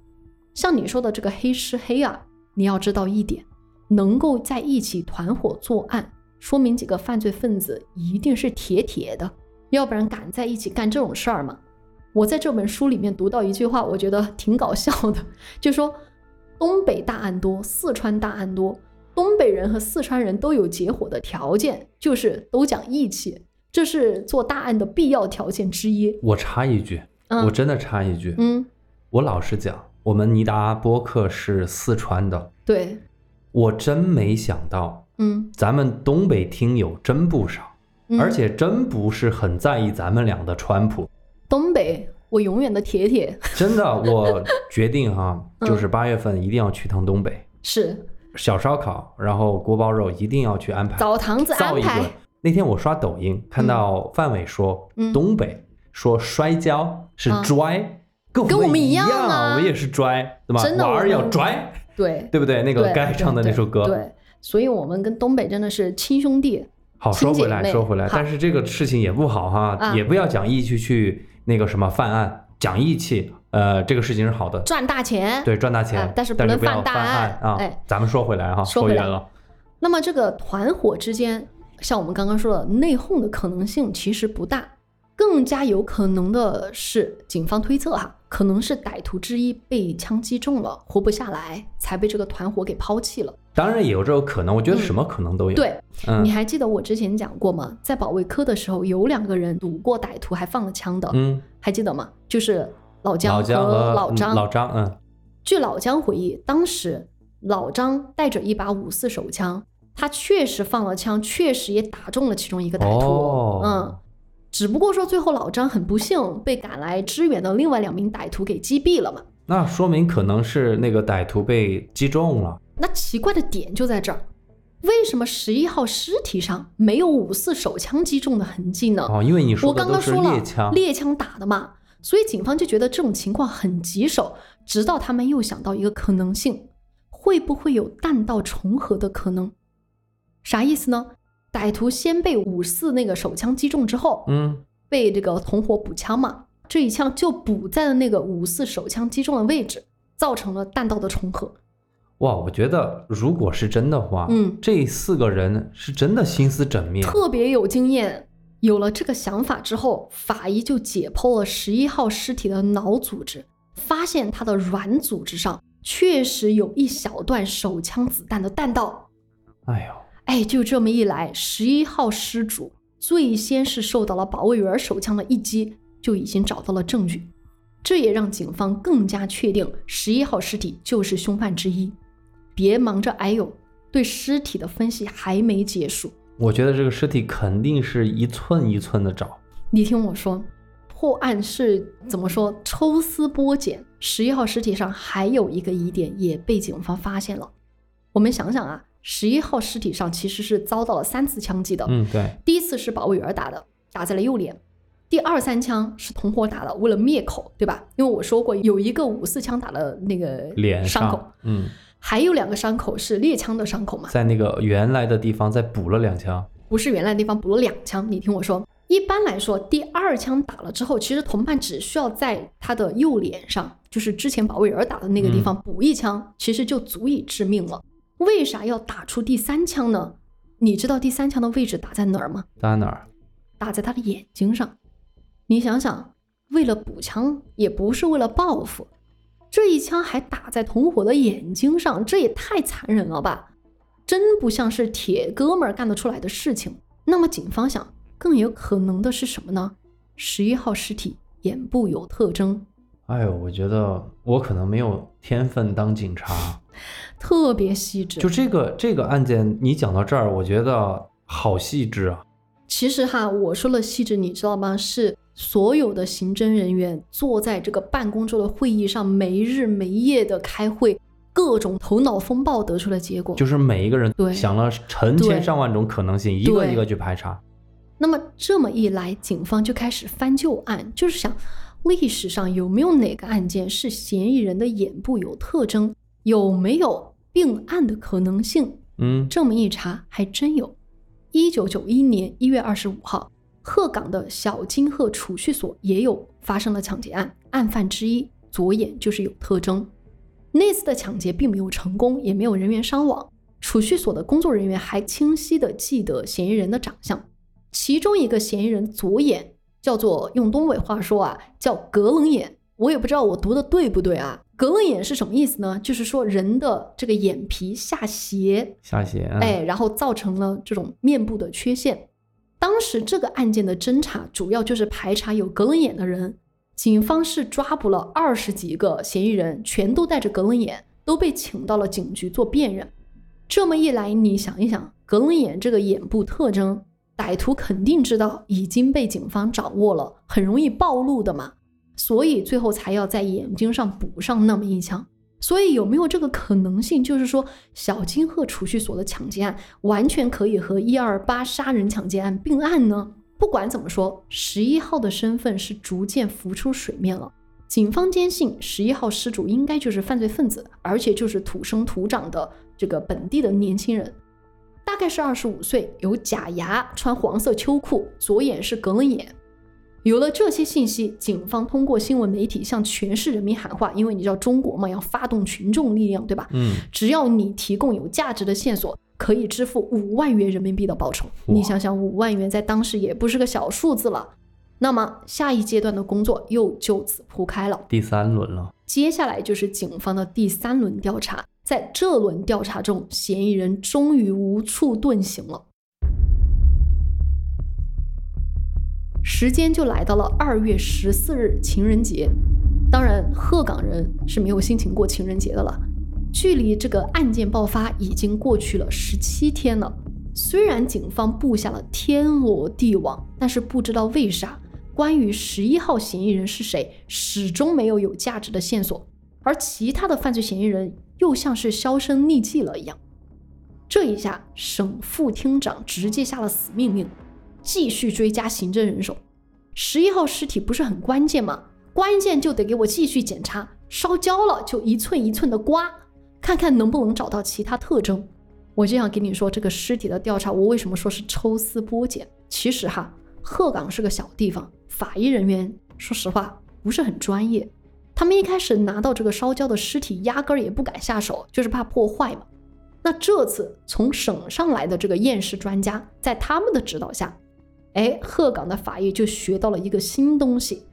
像你说的这个黑吃黑啊，你要知道一点，能够在一起团伙作案，说明几个犯罪分子一定是铁铁的，要不然敢在一起干这种事儿吗？我在这本书里面读到一句话，我觉得挺搞笑的，就说东北大案多，四川大案多，东北人和四川人都有结伙的条件，就是都讲义气，这是做大案的必要条件之一。我插一句，嗯。我真的插一句，嗯，我老实讲，我们尼达播客是四川的，对，我真没想到嗯，咱们东北听友真不少，嗯。而且真不是很在意咱们俩的川普。东北，我永远的铁铁 真的，我决定哈，嗯就是八月份一定要去趟东北，是小烧烤，然后锅包肉一定要去安排，澡堂子安造一。那天我刷抖音看到范伟说，嗯东北说摔跤是嗯拽，跟跟我们一一样啊我们也是拽，对吧？真的娃儿要拽，对，对不对？那个对该唱的那首歌。对，对所以我们跟东北真的是亲兄弟。好，说回来，妹说回来，但是这个事情也不好哈，啊也不要讲义气去那个什么犯案，讲义气，呃，这个事情是好的，赚大钱。对，赚大钱，啊但是不不能犯大案案啊。哎咱们说回来哈，说远了，那么这个团伙之间，像我们刚刚说的内讧的可能性其实不大，更加有可能的是，警方推测哈，可能是歹徒之一被枪击中了，活不下来，才被这个团伙给抛弃了。当然也有这种可能，我觉得嗯什么可能都有。，对，嗯你还记得我之前讲过吗？在保卫科的时候，有两个人堵过歹徒，还放了枪的，嗯，还记得吗？就是老姜和嗯老张。老张，嗯，据老姜回忆，当时老张带着一把五四手枪，他确实放了枪，确实也打中了其中一个歹徒。哦嗯，只不过说最后老张很不幸被赶来支援的另外两名歹徒给击毙了嘛。那说明可能是那个歹徒被击中了。那奇怪的点就在这儿，为什么十一号尸体上没有五四手枪击中的痕迹呢？哦，因为你说我刚刚说了猎枪，猎枪打的嘛，所以警方就觉得这种情况很棘手。直到他们又想到一个可能性，会不会有弹道重合的可能？啥意思呢？歹徒先被五四那个手枪击中之后，嗯，被这个同伙补枪嘛，这一枪就补在了那个五四手枪击中的位置，造成了弹道的重合。哇，我觉得如果是真的话，嗯这四个人是真的心思缜密，特别有经验。有了这个想法之后，法医就解剖了十一号尸体的脑组织，发现他的软组织上确实有一小段手枪子弹的弹道。哎呦，哎，就这么一来，十一号失主最先是受到了保卫员手枪的一击，就已经找到了证据，这也让警方更加确定十一号尸体就是凶犯之一。别忙着哎呦，对尸体的分析还没结束。我觉得这个尸体肯定是一寸一寸的找。你听我说，破案是怎么说？抽丝剥茧，十一号尸体上还有一个疑点也被警方发现了。我们想想啊，十一号尸体上其实是遭到了三次枪击的。嗯，对，第一次是保卫员打的，打在了右脸；第二三枪是同伙打的，为了灭口，对吧？因为我说过有一个五四枪打的那个脸伤口上，，嗯，还有两个伤口是猎枪的伤口嘛，在那个原来的地方再补了两枪，不是原来的地方补了两枪。你听我说，一般来说，第二枪打了之后，其实同伴只需要在他的右脸上，就是之前保卫员打的那个地方补一枪，其实就足以致命了。为啥要打出第三枪呢？你知道第三枪的位置打在哪儿吗？打哪儿？打在他的眼睛上。你想想，为了补枪，也不是为了报复，这一枪还打在同伙的眼睛上，这也太残忍了吧！真不像是铁哥们儿干得出来的事情。那么警方想，更有可能的是什么呢？十一号尸体眼部有特征，哎呦，我觉得我可能没有天分当警察。特别细致。就这个这个案件，你讲到这儿，我觉得好细致啊。其实哈，我说了细致，你知道吗？是所有的刑侦人员坐在这个办公桌的会议上，没日没夜的开会，各种头脑风暴得出的结果。就是每一个人对想了成千上万种可能性，一个一个去排查。那么这么一来，警方就开始翻旧案，就是想历史上有没有哪个案件是嫌疑人的眼部有特征，有没有并案的可能性。嗯，这么一查，还真有。一九九一年一月二十五号，鹤岗的小金鹤储蓄所也有发生了抢劫案，案犯之一左眼就是有特征。那次的抢劫并没有成功，也没有人员伤亡。储蓄所的工作人员还清晰地记得嫌疑人的长相，其中一个嫌疑人左眼叫做用东北话说啊，叫格楞眼。我也不知道我读的对不对啊。格楞眼是什么意思呢？就是说人的这个眼皮下斜，下血。嗯，哎，然后造成了这种面部的缺陷。当时这个案件的侦查主要就是排查有格楞眼的人，警方是抓捕了二十几个嫌疑人，全都戴着格楞眼，都被请到了警局做辨认。这么一来，你想一想，格楞眼这个眼部特征，歹徒肯定知道已经被警方掌握了，很容易暴露的嘛，所以最后才要在眼睛上补上那么一枪。所以有没有这个可能性，就是说小金鹤储蓄所的抢劫案完全可以和一二八杀人抢劫案并案呢？不管怎么说，十一号的身份是逐渐浮出水面了。警方坚信十一号失主应该就是犯罪分子，而且就是土生土长的这个本地的年轻人，大概是二十五岁，有假牙，穿黄色秋裤，左眼是格楞眼。有了这些信息，警方通过新闻媒体向全市人民喊话，因为你知道中国嘛，要发动群众力量，对吧？嗯，只要你提供有价值的线索，可以支付五万元人民币的报酬。你想想，五万元在当时也不是个小数字了。那么下一阶段的工作又就此铺开了，第三轮了。接下来就是警方的第三轮调查。在这轮调查中，嫌疑人终于无处遁形了。时间就来到了二月十四日情人节，当然鹤岗人是没有心情过情人节的了。距离这个案件爆发已经过去了十七天了。虽然警方布下了天罗地网，但是不知道为啥，关于十一号嫌疑人是谁，始终没有有价值的线索，而其他的犯罪嫌疑人又像是销声匿迹了一样。这一下，省副厅长直接下了死命令，继续追加行政人手。十一号尸体不是很关键吗？关键就得给我继续检查，烧焦了就一寸一寸的刮，看看能不能找到其他特征。我就想跟你说，这个尸体的调查，我为什么说是抽丝剥茧？其实哈，鹤岗是个小地方，法医人员说实话不是很专业。他们一开始拿到这个烧焦的尸体，压根儿也不敢下手，就是怕破坏嘛。那这次从省上来的这个验尸专家，在他们的指导下，哎，鹤岗的法医就学到了一个新东西，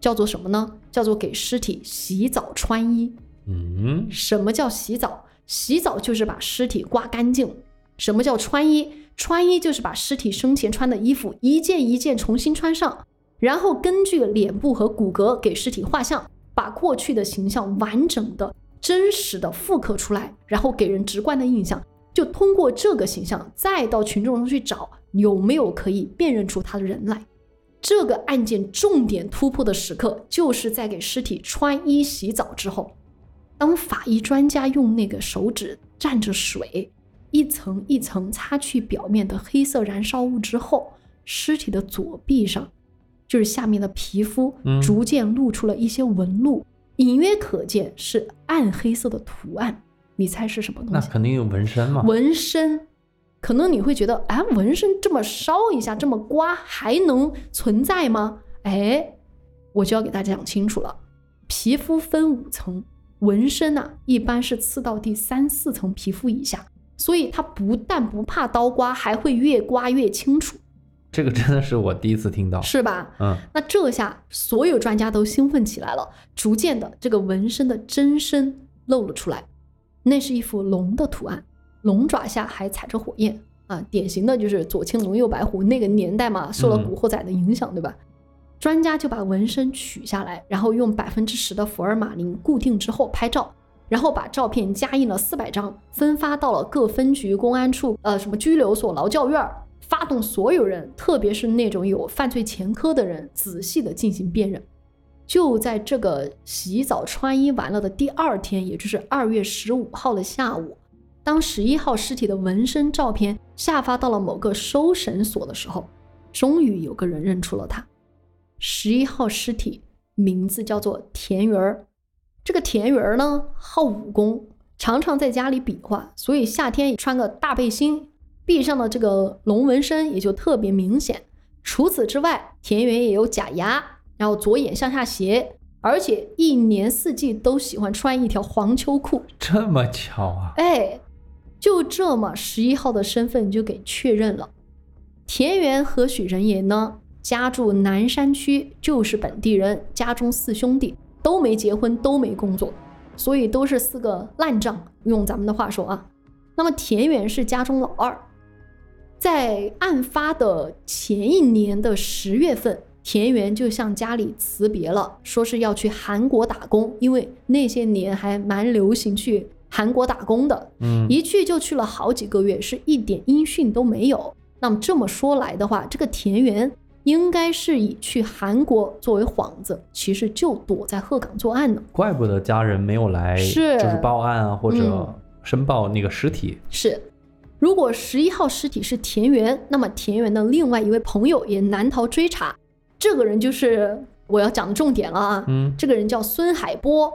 叫做什么呢？叫做给尸体洗澡穿衣。嗯，什么叫洗澡？洗澡就是把尸体刮干净。什么叫穿衣？穿衣就是把尸体生前穿的衣服一件一件重新穿上，然后根据脸部和骨骼给尸体画像，把过去的形象完整的、真实的复刻出来，然后给人直观的印象。就通过这个形象，再到群众中去找有没有可以辨认出他的人来。这个案件重点突破的时刻，就是在给尸体穿衣洗澡之后。当法医专家用那个手指蘸着水，一层一层擦去表面的黑色燃烧物之后，尸体的左臂上就是下面的皮肤嗯逐渐露出了一些纹路，隐约可见是暗黑色的图案。你猜是什么东西？那肯定有纹身嘛。纹身。可能你会觉得，哎，纹身这么烧一下，这么刮，还能存在吗？哎，我就要给大家讲清楚了。皮肤分五层，纹身呐、一般是刺到第三四层皮肤以下，所以它不但不怕刀刮，还会越刮越清楚，这个真的是我第一次听到。是吧？嗯，那这下所有专家都兴奋起来了，逐渐的这个纹身的真身露了出来，那是一幅龙的图案，龙爪下还踩着火焰啊，典型的就是左青龙右白虎那个年代嘛，受了嗯古惑仔的影响，对吧？专家就把纹身取下来，然后用百分之十的福尔马林固定之后拍照，然后把照片加印了四百张，分发到了各分局、公安处、呃什么拘留所、劳教院，发动所有人，特别是那种有犯罪前科的人，仔细的进行辨认。就在这个洗澡穿衣完了的第二天，也就是二月十五号的下午，当十一号尸体的纹身照片下发到了某个收审所的时候，终于有个人认出了他。十一号尸体名字叫做田园儿，这个田园儿呢好武功，常常在家里比划，所以夏天穿个大背心，臂上的这个龙纹身也就特别明显。除此之外，田园也有假牙，然后左眼向下斜，而且一年四季都喜欢穿一条黄秋裤。这么巧啊！哎，就这么，十一号的身份就给确认了。田园何许人也呢，家住南山区，就是本地人，家中四兄弟都没结婚，都没工作，所以都是四个烂账。用咱们的话说啊，那么田园是家中老二，在案发的前一年的十月份，田园就向家里辞别了，说是要去韩国打工，因为那些年还蛮流行去韩国打工的，嗯，一去就去了好几个月，是一点音讯都没有。那么这么说来的话，这个田园应该是以去韩国作为幌子，其实就躲在鹤岗作案呢。怪不得家人没有来，是就是报案啊，或者嗯申报那个尸体。是，如果十一号尸体是田园，那么田园的另外一位朋友也难逃追查。这个人就是我要讲的重点了啊！嗯，这个人叫孙海波，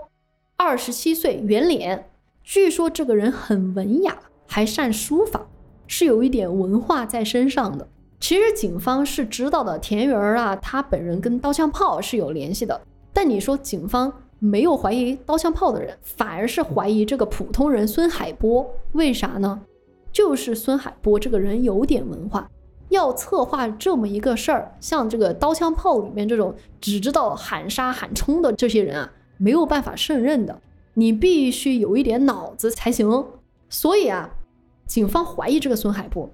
二十七岁，圆脸。据说这个人很文雅，还善书法，是有一点文化在身上的。其实警方是知道的，田园啊，他本人跟刀枪炮是有联系的。但你说警方没有怀疑刀枪炮的人，反而是怀疑这个普通人孙海波，为啥呢？就是孙海波这个人有点文化，要策划这么一个事儿，像这个刀枪炮里面这种只知道喊杀喊冲的这些人啊，没有办法胜任的。你必须有一点脑子才行。所以啊，警方怀疑这个孙海波。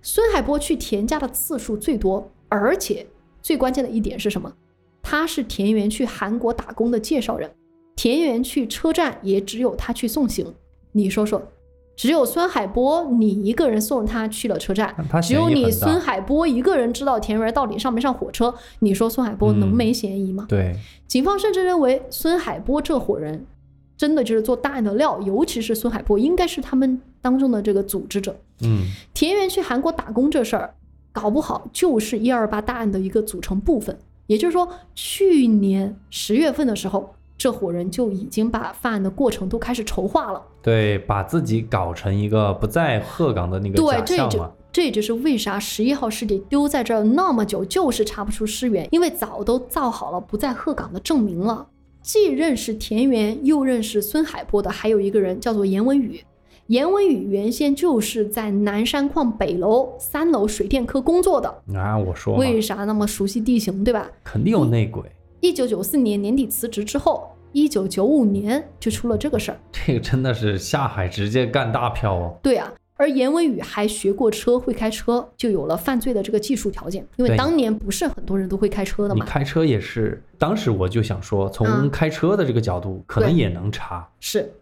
孙海波去田家的次数最多，而且最关键的一点是什么？他是田园去韩国打工的介绍人，田园去车站也只有他去送行。你说说，只有孙海波你一个人送他去了车站，只有你孙海波一个人知道田园到底上没上火车，你说孙海波能嗯没嫌疑吗？对，警方甚至认为孙海波这伙人真的就是做大案的料，尤其是孙海波应该是他们当中的这个组织者。嗯，田园去韩国打工这事儿，搞不好就是一二八大案的一个组成部分。也就是说，去年十月份的时候，这伙人就已经把犯案的过程都开始筹划了。对，把自己搞成一个不在鹤岗的那个对，假这就。这也就是为啥十一号尸体丢在这儿那么久，就是查不出尸源，因为早都造好了不在鹤岗的证明了。既认识田园，又认识孙海波的，还有一个人叫做严文宇。严文宇原先就是在南山矿北楼三楼水电科工作的，啊，我说，为啥那么熟悉地形，对吧？肯定有内鬼。一九九四年年底辞职之后，一九九五年就出了这个事儿。这个真的是下海直接干大票哦。对啊，而严文宇还学过车，会开车，就有了犯罪的这个技术条件。因为当年不是很多人都会开车的嘛。你开车也是，当时我就想说，从嗯开车的这个角度，可能也能查。是。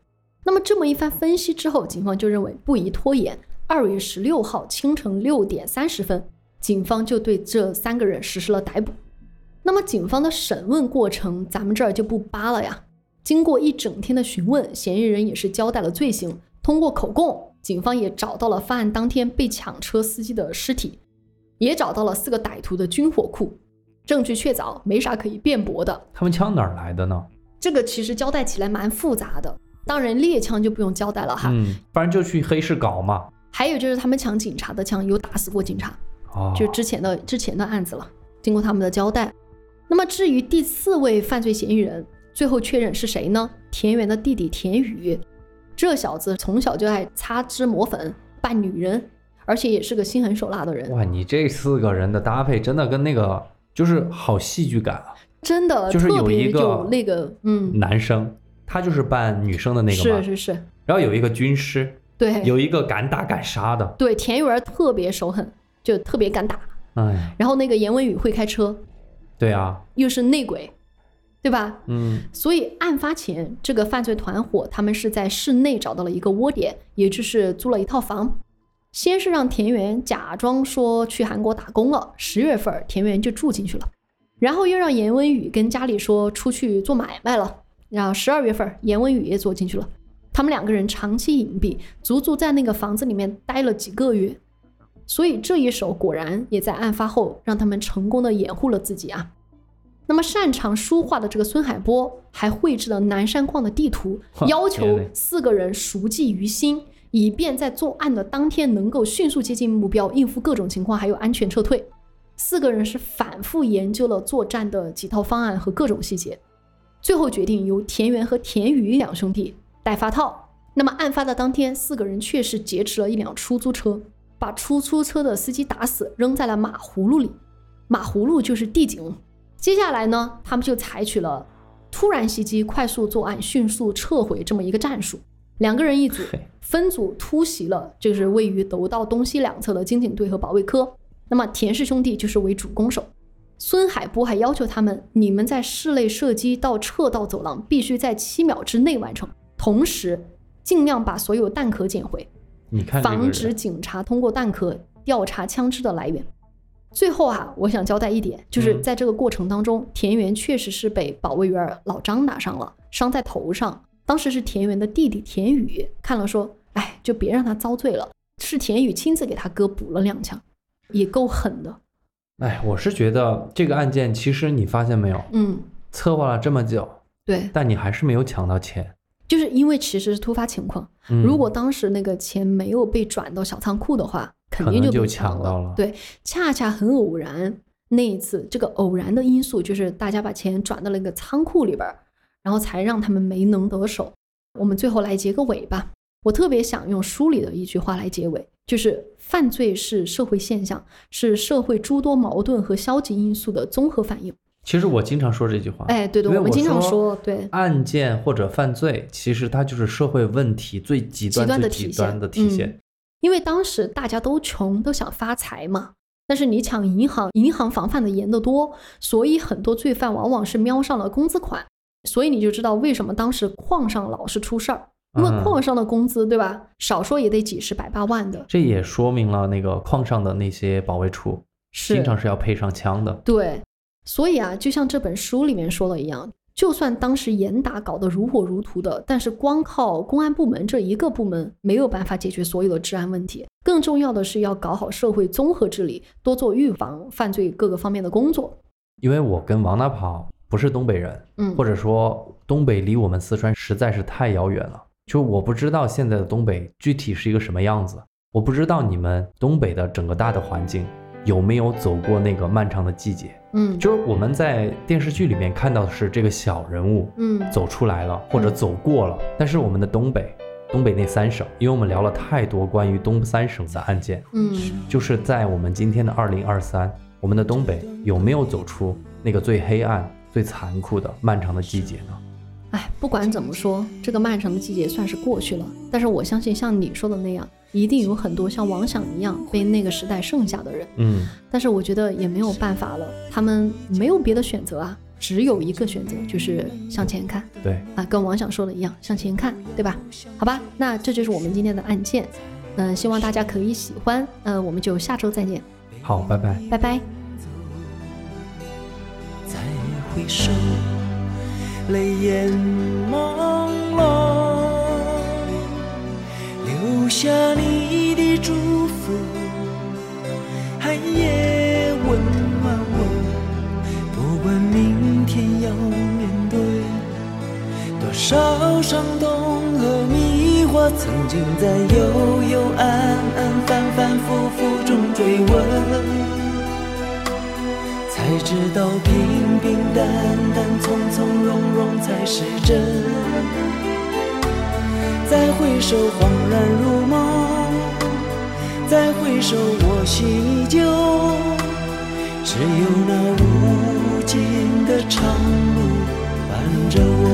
那么这么一番分析之后，警方就认为不宜拖延。二月十六号清晨六点三十分，警方就对这三个人实施了逮捕。那么警方的审问过程，咱们这儿就不扒了呀。经过一整天的询问，嫌疑人也是交代了罪行。通过口供，警方也找到了犯案当天被抢车司机的尸体，也找到了四个歹徒的军火库。证据确凿，没啥可以辩驳的。他们枪哪儿来的呢？这个其实交代起来蛮复杂的。当然，猎枪就不用交代了哈。嗯，不然就去黑市搞嘛。还有就是他们抢警察的枪，有打死过警察，哦，就之前的之前的案子了。经过他们的交代，那么至于第四位犯罪嫌疑人，最后确认是谁呢？田园的弟弟田宇，这小子从小就爱擦脂抹粉扮女人，而且也是个心狠手辣的人，哇，你这四个人的搭配真的跟那个就是好戏剧感啊！真的就是有一个有那个嗯，男生他就是扮女生的那个嘛，是是是，然后有一个军师，对。有一个敢打敢杀的，对，田园特别手狠，就特别敢打。哎，然后那个严文宇会开车，对啊，又是内鬼，对吧？嗯，所以案发前，这个犯罪团伙他们是在室内找到了一个窝点，也就是租了一套房。先是让田园假装说去韩国打工了，十月份田园就住进去了，然后又让严文宇跟家里说出去做买卖了，然后十二月份严文宇也坐进去了。他们两个人长期隐蔽，足足在那个房子里面待了几个月，所以这一手果然也在案发后让他们成功的掩护了自己啊。那么擅长书画的这个孙海波还绘制了南山矿的地图，要求四个人熟记于心，以便在作案的当天能够迅速接近目标，应付各种情况，还有安全撤退。四个人是反复研究了作战的几套方案和各种细节，最后决定由田园和田宇两兄弟带发套。那么案发的当天，四个人确实劫持了一辆出租车，把出租车的司机打死，扔在了马葫芦里。马葫芦就是地井。接下来呢，他们就采取了突然袭击、快速作案、迅速撤回这么一个战术。两个人一组，分组突袭了，就是位于楼道东西两侧的刑警队和保卫科。那么田氏兄弟就是为主攻手。孙海波还要求他们，你们在室内射击到撤到走廊必须在七秒之内完成，同时尽量把所有弹壳捡回。防止警察通过弹壳调查枪支的来源。最后啊，我想交代一点，就是嗯在这个过程当中，田园确实是被保卫员老张打伤了，伤在头上。当时是田园的弟弟田宇看了说：“哎，就别让他遭罪了。”是田宇亲自给他哥补了两枪，也够狠的。哎，我是觉得这个案件其实你发现没有，嗯，策划了这么久，对，但你还是没有抢到钱。就是因为其实是突发情况，嗯如果当时那个钱没有被转到小仓库的话，肯定就被抢到了对，恰恰很偶然，那一次这个偶然的因素就是大家把钱转到了一个仓库里边儿，然后才让他们没能得手。我们最后来结个尾吧。我特别想用书里的一句话来结尾，就是犯罪是社会现象，是社会诸多矛盾和消极因素的综合反应。其实我经常说这句话，哎，对的，我我们经常说说，对，案件或者犯罪，其实它就是社会问题最极端、最极体现端的体现。嗯因为当时大家都穷，都想发财嘛。但是你抢银行，银行防范的严得多，所以很多罪犯往往是瞄上了工资款。所以你就知道为什么当时矿上老是出事儿，因为嗯矿上的工资，对吧？少说也得几十百八万的，这也说明了那个矿上的那些保卫处是经常是要配上枪的。对。所以啊，就像这本书里面说的一样，就算当时严打搞得如火如荼的，但是光靠公安部门这一个部门没有办法解决所有的治安问题。更重要的是要搞好社会综合治理，多做预防犯罪各个方面的工作。因为我跟王大跑不是东北人，嗯，或者说东北离我们四川实在是太遥远了，就我不知道现在的东北具体是一个什么样子，我不知道你们东北的整个大的环境有没有走过那个漫长的季节。嗯就是我们在电视剧里面看到的是这个小人物嗯走出来了，或者走过了，但是我们的东北，东北那三省，因为我们聊了太多关于东三省的案件，嗯，就是在我们今天的二零二三，我们的东北有没有走出那个最黑暗、最残酷的漫长的季节呢？哎，不管怎么说，这个漫长的季节算是过去了。但是我相信，像你说的那样，一定有很多像王想一样被那个时代剩下的人。嗯，但是我觉得也没有办法了，他们没有别的选择啊，只有一个选择，就是向前看对，啊，跟王想说的一样，向前看，对吧？好吧，那这就是我们今天的案件，嗯、希望大家可以喜欢，嗯、我们就下周再见，好，拜拜。拜拜。再回首，泪眼朦胧，留下你的祝福寒夜温暖我不管明天要面对多少伤痛和迷惑曾经在幽幽暗暗反反复复中追问才知道平平淡淡从从容容才是真。再回首，恍然如梦；再回首，我心依旧。只有那无尽的长路伴着我。